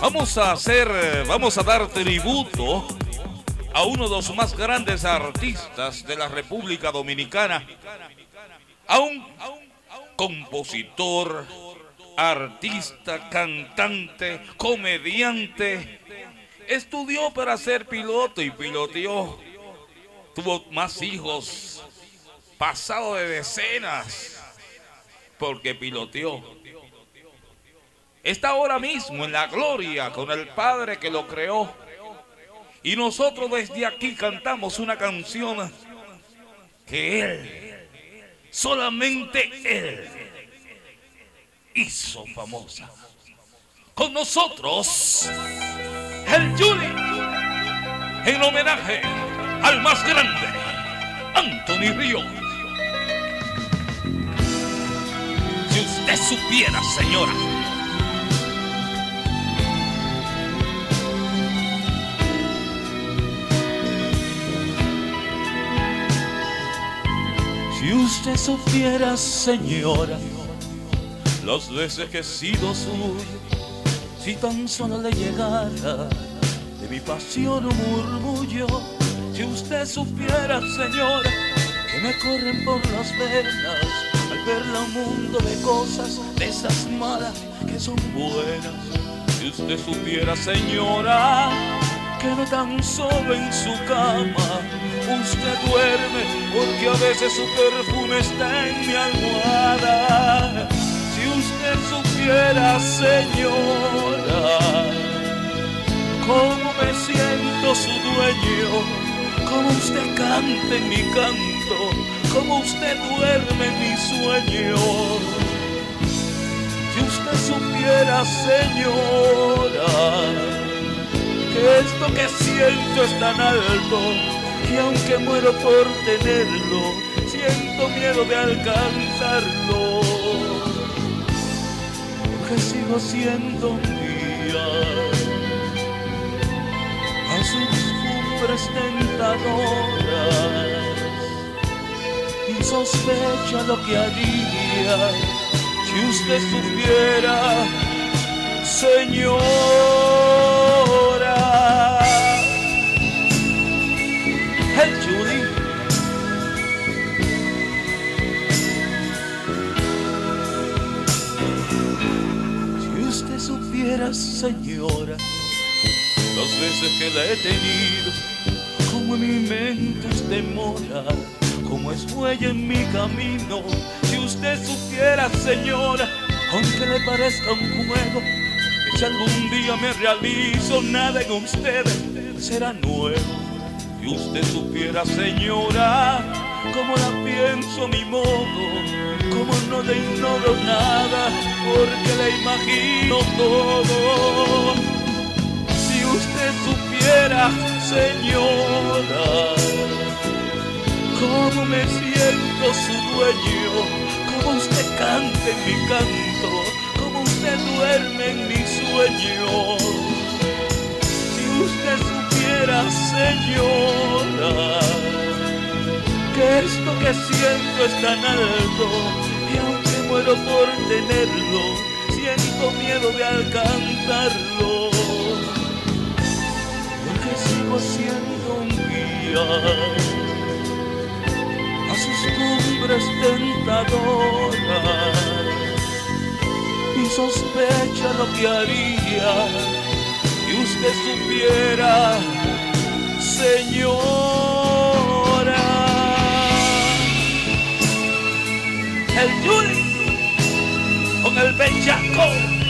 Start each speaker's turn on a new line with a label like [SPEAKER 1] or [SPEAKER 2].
[SPEAKER 1] Vamos a hacer, vamos a dar tributo a uno de los más grandes artistas de la República Dominicana, a un compositor, artista, cantante, comediante. Estudió para ser piloto y piloteó. Tuvo más hijos, pasado de decenas, porque piloteó está ahora mismo en la gloria con el Padre que lo creó. Y nosotros desde aquí cantamos una canción que Él, solamente Él, hizo famosa. Con nosotros, el Juli, en homenaje al más grande, Anthony Río. Si usted supiera, señora, Si usted supiera, señora, las veces que he sido suyo, si tan solo le llegara de mi pasión un murmullo, si usted supiera, señora, que me corren por las venas al verla un mundo de cosas, de esas malas que son buenas. Si usted supiera, señora, que no tan solo en su cama usted duerme porque a veces su perfume está en mi almohada. Si usted supiera, señora, cómo me siento su dueño, cómo usted canta en mi canto, cómo usted duerme mi sueño. Si usted supiera, señora, que esto que siento es tan alto y aunque muero por tenerlo, siento miedo de alcanzarlo, porque sigo siendo mía a sus cumbres tentadoras y sospecha lo que haría si usted supiera, señora. Si usted supiera, señora, las veces que la he tenido, como mi mente usted mora, como es huella en mi camino. Si usted supiera, señora, aunque le parezca un juego, que si algún día me realizo, nada en usted será nuevo. Si usted supiera, señora, cómo la pienso mi modo, cómo no le ignoro nada, porque le imagino todo. Si usted supiera, señora, cómo me siento su dueño, cómo usted canta en mi canto, cómo usted duerme en mi sueño. Que siento es tan alto y aunque muero por tenerlo, siento miedo de alcanzarlo, porque sigo siendo un guía a sus cumbres tentadoras y sospecha lo que haría si usted supiera, señora. El Yuri con el bellaco.